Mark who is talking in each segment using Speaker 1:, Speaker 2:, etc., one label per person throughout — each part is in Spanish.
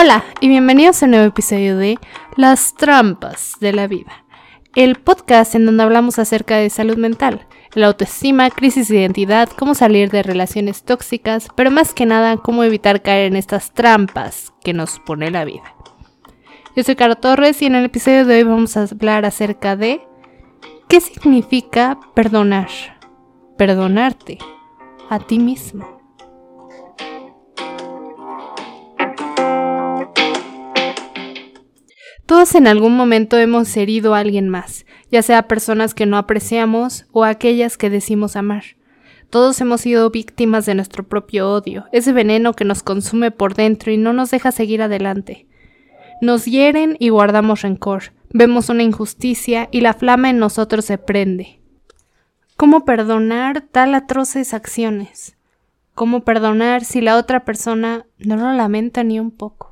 Speaker 1: Hola y bienvenidos a un nuevo episodio de Las trampas de la vida, el podcast en donde hablamos acerca de salud mental, la autoestima, crisis de identidad, cómo salir de relaciones tóxicas, pero más que nada cómo evitar caer en estas trampas que nos pone la vida. Yo soy Caro Torres y en el episodio de hoy vamos a hablar acerca de qué significa perdonar, perdonarte a ti mismo. Todos en algún momento hemos herido a alguien más, ya sea personas que no apreciamos o aquellas que decimos amar. Todos hemos sido víctimas de nuestro propio odio, ese veneno que nos consume por dentro y no nos deja seguir adelante. Nos hieren y guardamos rencor, vemos una injusticia y la flama en nosotros se prende. ¿Cómo perdonar tal atroces acciones? ¿Cómo perdonar si la otra persona no lo lamenta ni un poco?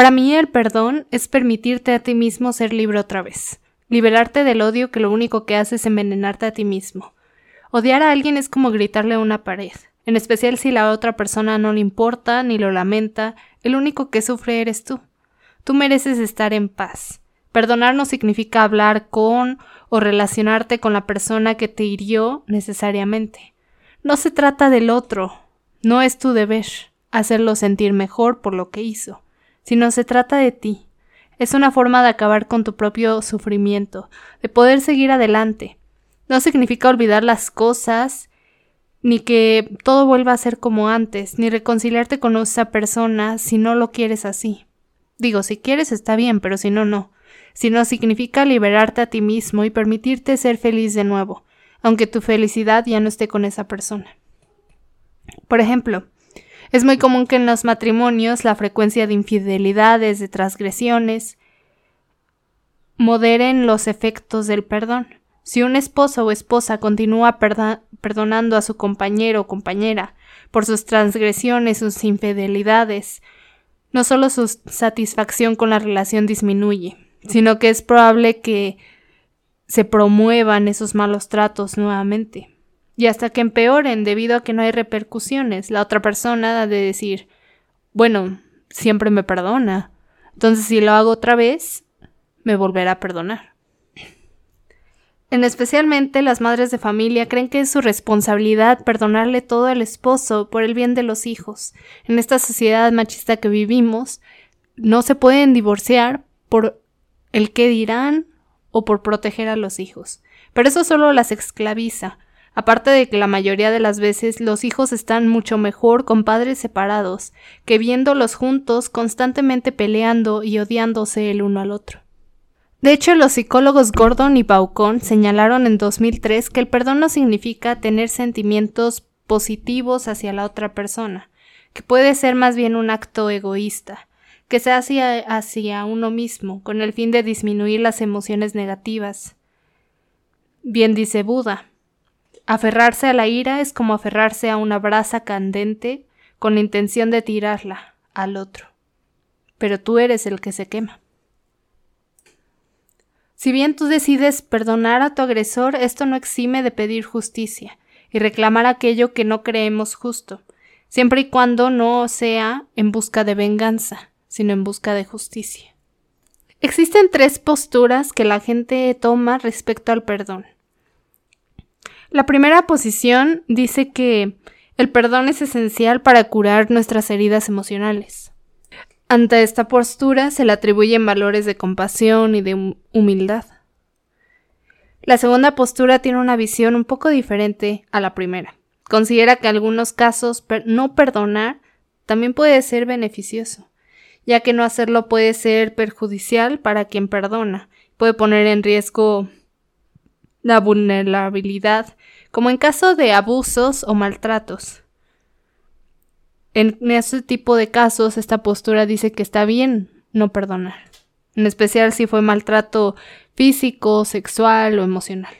Speaker 1: Para mí el perdón es permitirte a ti mismo ser libre otra vez, liberarte del odio que lo único que hace es envenenarte a ti mismo. Odiar a alguien es como gritarle a una pared, en especial si la otra persona no le importa ni lo lamenta, el único que sufre eres tú. Tú mereces estar en paz. Perdonar no significa hablar con o relacionarte con la persona que te hirió necesariamente. No se trata del otro, no es tu deber hacerlo sentir mejor por lo que hizo sino se trata de ti. Es una forma de acabar con tu propio sufrimiento, de poder seguir adelante. No significa olvidar las cosas, ni que todo vuelva a ser como antes, ni reconciliarte con esa persona si no lo quieres así. Digo, si quieres está bien, pero si no, no. Si no significa liberarte a ti mismo y permitirte ser feliz de nuevo, aunque tu felicidad ya no esté con esa persona. Por ejemplo, es muy común que en los matrimonios la frecuencia de infidelidades, de transgresiones, moderen los efectos del perdón. Si un esposo o esposa continúa perdonando a su compañero o compañera por sus transgresiones, sus infidelidades, no solo su satisfacción con la relación disminuye, sino que es probable que se promuevan esos malos tratos nuevamente y hasta que empeoren debido a que no hay repercusiones. La otra persona ha de decir, bueno, siempre me perdona. Entonces si lo hago otra vez, me volverá a perdonar. En especialmente las madres de familia creen que es su responsabilidad perdonarle todo al esposo por el bien de los hijos. En esta sociedad machista que vivimos, no se pueden divorciar por el que dirán o por proteger a los hijos. Pero eso solo las esclaviza. Aparte de que la mayoría de las veces los hijos están mucho mejor con padres separados que viéndolos juntos constantemente peleando y odiándose el uno al otro. De hecho, los psicólogos Gordon y Baucon señalaron en 2003 que el perdón no significa tener sentimientos positivos hacia la otra persona, que puede ser más bien un acto egoísta, que se hace hacia uno mismo, con el fin de disminuir las emociones negativas. Bien dice Buda, Aferrarse a la ira es como aferrarse a una brasa candente con la intención de tirarla al otro. Pero tú eres el que se quema. Si bien tú decides perdonar a tu agresor, esto no exime de pedir justicia y reclamar aquello que no creemos justo, siempre y cuando no sea en busca de venganza, sino en busca de justicia. Existen tres posturas que la gente toma respecto al perdón. La primera posición dice que el perdón es esencial para curar nuestras heridas emocionales. Ante esta postura se le atribuyen valores de compasión y de humildad. La segunda postura tiene una visión un poco diferente a la primera. Considera que en algunos casos no perdonar también puede ser beneficioso, ya que no hacerlo puede ser perjudicial para quien perdona, puede poner en riesgo la vulnerabilidad, como en caso de abusos o maltratos. En ese tipo de casos, esta postura dice que está bien no perdonar, en especial si fue maltrato físico, sexual o emocional.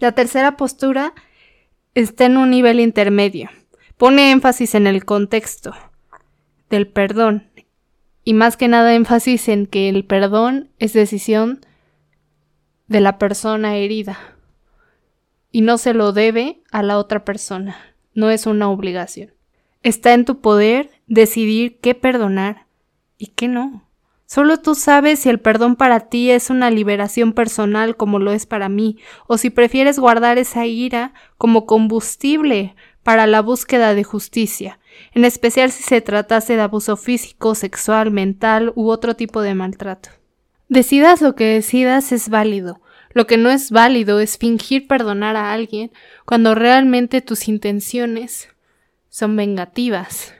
Speaker 1: La tercera postura está en un nivel intermedio. Pone énfasis en el contexto del perdón y más que nada énfasis en que el perdón es decisión de la persona herida y no se lo debe a la otra persona, no es una obligación. Está en tu poder decidir qué perdonar y qué no. Solo tú sabes si el perdón para ti es una liberación personal como lo es para mí, o si prefieres guardar esa ira como combustible para la búsqueda de justicia, en especial si se tratase de abuso físico, sexual, mental u otro tipo de maltrato. Decidas lo que decidas es válido. Lo que no es válido es fingir perdonar a alguien cuando realmente tus intenciones son vengativas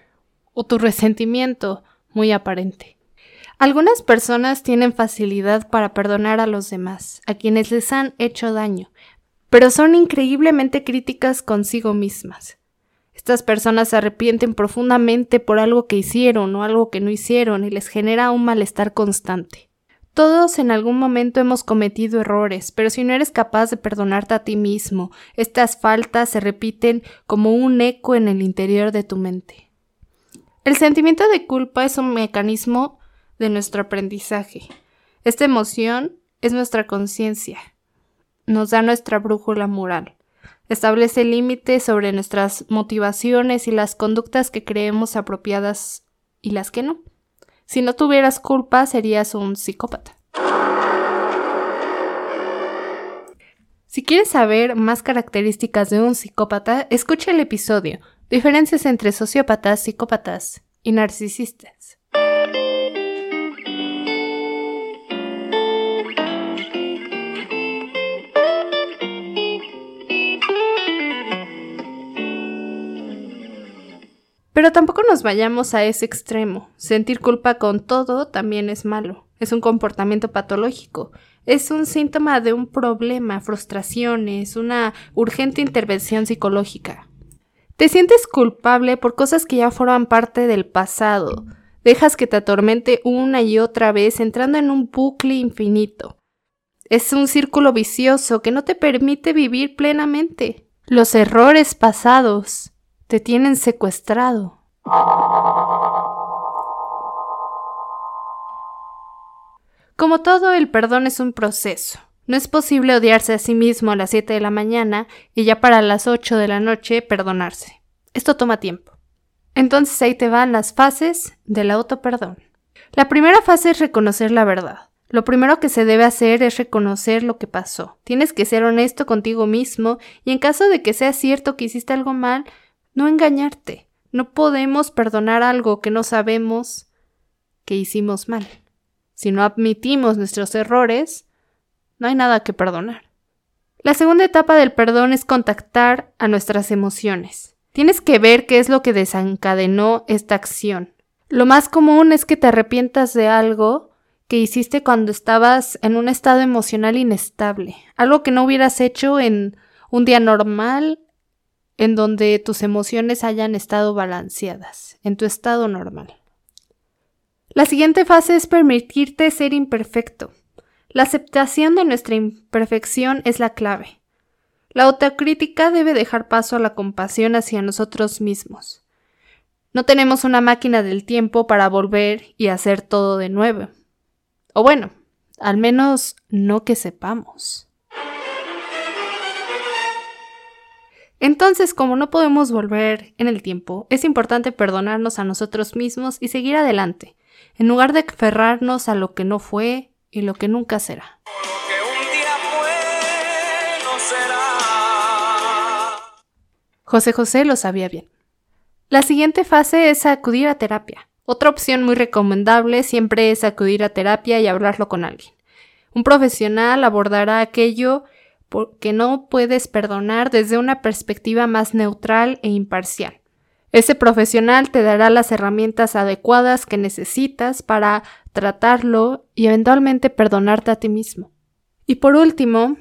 Speaker 1: o tu resentimiento muy aparente. Algunas personas tienen facilidad para perdonar a los demás, a quienes les han hecho daño, pero son increíblemente críticas consigo mismas. Estas personas se arrepienten profundamente por algo que hicieron o algo que no hicieron y les genera un malestar constante. Todos en algún momento hemos cometido errores, pero si no eres capaz de perdonarte a ti mismo, estas faltas se repiten como un eco en el interior de tu mente. El sentimiento de culpa es un mecanismo de nuestro aprendizaje. Esta emoción es nuestra conciencia. Nos da nuestra brújula moral. Establece límites sobre nuestras motivaciones y las conductas que creemos apropiadas y las que no. Si no tuvieras culpa, serías un psicópata. Si quieres saber más características de un psicópata, escucha el episodio Diferencias entre sociópatas, psicópatas y narcisistas. Pero tampoco nos vayamos a ese extremo. Sentir culpa con todo también es malo. Es un comportamiento patológico. Es un síntoma de un problema, frustraciones, una urgente intervención psicológica. Te sientes culpable por cosas que ya forman parte del pasado. Dejas que te atormente una y otra vez entrando en un bucle infinito. Es un círculo vicioso que no te permite vivir plenamente. Los errores pasados te tienen secuestrado. Como todo, el perdón es un proceso. No es posible odiarse a sí mismo a las 7 de la mañana y ya para las 8 de la noche perdonarse. Esto toma tiempo. Entonces ahí te van las fases del autoperdón. La primera fase es reconocer la verdad. Lo primero que se debe hacer es reconocer lo que pasó. Tienes que ser honesto contigo mismo y en caso de que sea cierto que hiciste algo mal, no engañarte. No podemos perdonar algo que no sabemos que hicimos mal. Si no admitimos nuestros errores, no hay nada que perdonar. La segunda etapa del perdón es contactar a nuestras emociones. Tienes que ver qué es lo que desencadenó esta acción. Lo más común es que te arrepientas de algo que hiciste cuando estabas en un estado emocional inestable, algo que no hubieras hecho en un día normal en donde tus emociones hayan estado balanceadas, en tu estado normal. La siguiente fase es permitirte ser imperfecto. La aceptación de nuestra imperfección es la clave. La autocrítica debe dejar paso a la compasión hacia nosotros mismos. No tenemos una máquina del tiempo para volver y hacer todo de nuevo. O bueno, al menos no que sepamos. Entonces, como no podemos volver en el tiempo, es importante perdonarnos a nosotros mismos y seguir adelante, en lugar de aferrarnos a lo que no fue y lo que nunca será. José José lo sabía bien. La siguiente fase es acudir a terapia. Otra opción muy recomendable siempre es acudir a terapia y hablarlo con alguien. Un profesional abordará aquello porque no puedes perdonar desde una perspectiva más neutral e imparcial. Ese profesional te dará las herramientas adecuadas que necesitas para tratarlo y eventualmente perdonarte a ti mismo. Y por último,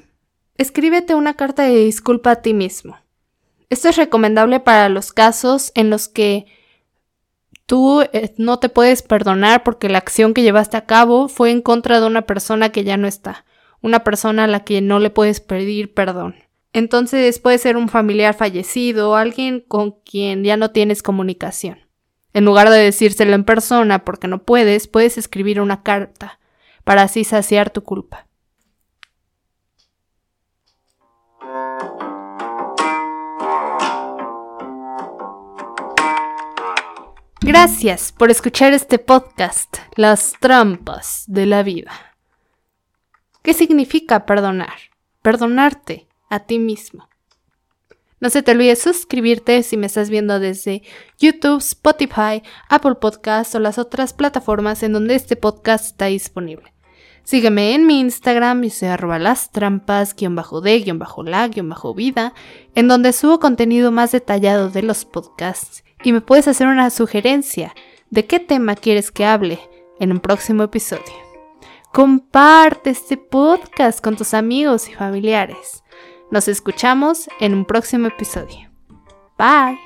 Speaker 1: escríbete una carta de disculpa a ti mismo. Esto es recomendable para los casos en los que tú eh, no te puedes perdonar porque la acción que llevaste a cabo fue en contra de una persona que ya no está una persona a la que no le puedes pedir perdón. Entonces puede ser un familiar fallecido, o alguien con quien ya no tienes comunicación. En lugar de decírselo en persona porque no puedes, puedes escribir una carta para así saciar tu culpa. Gracias por escuchar este podcast, Las trampas de la vida. ¿Qué significa perdonar? Perdonarte a ti mismo. No se te olvide suscribirte si me estás viendo desde YouTube, Spotify, Apple Podcasts o las otras plataformas en donde este podcast está disponible. Sígueme en mi Instagram, y soy arroba las trampas, guion bajo de, guion bajo la, guion bajo vida, en donde subo contenido más detallado de los podcasts y me puedes hacer una sugerencia de qué tema quieres que hable en un próximo episodio. Comparte este podcast con tus amigos y familiares. Nos escuchamos en un próximo episodio. Bye.